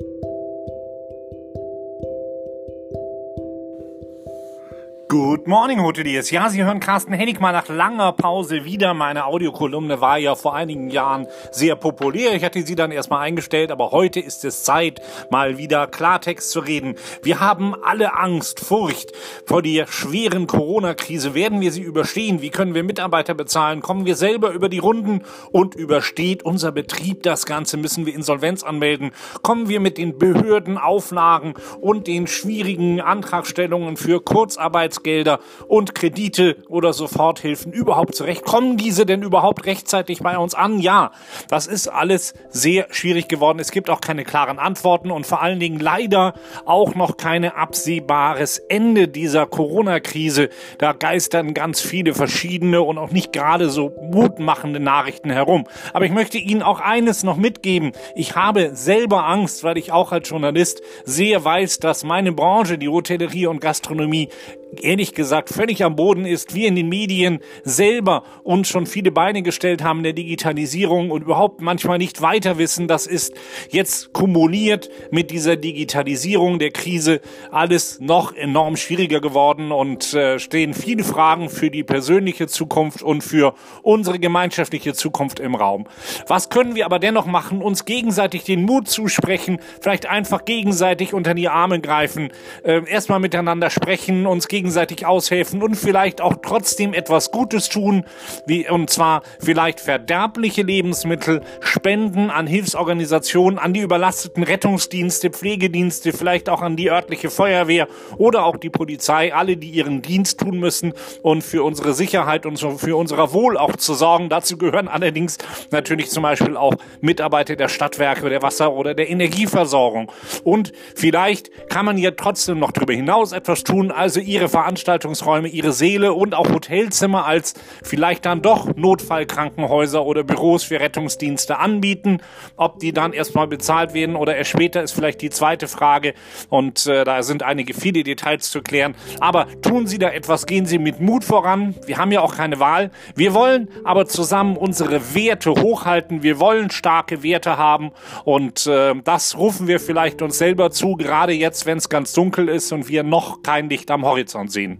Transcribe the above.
Thank you. Good morning, Hoteliers. Ja, Sie hören Carsten Hennig mal nach langer Pause wieder. Meine Audiokolumne war ja vor einigen Jahren sehr populär. Ich hatte sie dann erstmal eingestellt, aber heute ist es Zeit, mal wieder Klartext zu reden. Wir haben alle Angst, Furcht vor der schweren Corona-Krise. Werden wir sie überstehen? Wie können wir Mitarbeiter bezahlen? Kommen wir selber über die Runden? Und übersteht unser Betrieb das Ganze? Müssen wir Insolvenz anmelden? Kommen wir mit den Behördenauflagen und den schwierigen Antragstellungen für Kurzarbeits Weihnachtsgelder und Kredite oder Soforthilfen überhaupt zurecht? Kommen diese denn überhaupt rechtzeitig bei uns an? Ja, das ist alles sehr schwierig geworden. Es gibt auch keine klaren Antworten und vor allen Dingen leider auch noch kein absehbares Ende dieser Corona-Krise. Da geistern ganz viele verschiedene und auch nicht gerade so mutmachende Nachrichten herum. Aber ich möchte Ihnen auch eines noch mitgeben. Ich habe selber Angst, weil ich auch als Journalist sehr weiß, dass meine Branche, die Hotellerie und Gastronomie, ehrlich gesagt völlig am Boden ist, wir in den Medien selber uns schon viele Beine gestellt haben der Digitalisierung und überhaupt manchmal nicht weiter wissen. Das ist jetzt kumuliert mit dieser Digitalisierung der Krise alles noch enorm schwieriger geworden und äh, stehen viele Fragen für die persönliche Zukunft und für unsere gemeinschaftliche Zukunft im Raum. Was können wir aber dennoch machen? Uns gegenseitig den Mut zusprechen, vielleicht einfach gegenseitig unter die Arme greifen, äh, erstmal miteinander sprechen, uns gegenseitig gegenseitig aushelfen und vielleicht auch trotzdem etwas Gutes tun, wie, und zwar vielleicht verderbliche Lebensmittel spenden an Hilfsorganisationen, an die überlasteten Rettungsdienste, Pflegedienste, vielleicht auch an die örtliche Feuerwehr oder auch die Polizei, alle, die ihren Dienst tun müssen und für unsere Sicherheit und für unser Wohl auch zu sorgen. Dazu gehören allerdings natürlich zum Beispiel auch Mitarbeiter der Stadtwerke, der Wasser- oder der Energieversorgung. Und vielleicht kann man ja trotzdem noch darüber hinaus etwas tun, also ihre Veranstaltungsräume, ihre Seele und auch Hotelzimmer als vielleicht dann doch Notfallkrankenhäuser oder Büros für Rettungsdienste anbieten. Ob die dann erstmal bezahlt werden oder erst später ist vielleicht die zweite Frage. Und äh, da sind einige viele Details zu klären. Aber tun Sie da etwas, gehen Sie mit Mut voran. Wir haben ja auch keine Wahl. Wir wollen aber zusammen unsere Werte hochhalten. Wir wollen starke Werte haben. Und äh, das rufen wir vielleicht uns selber zu, gerade jetzt, wenn es ganz dunkel ist und wir noch kein Licht am Horizont sehen.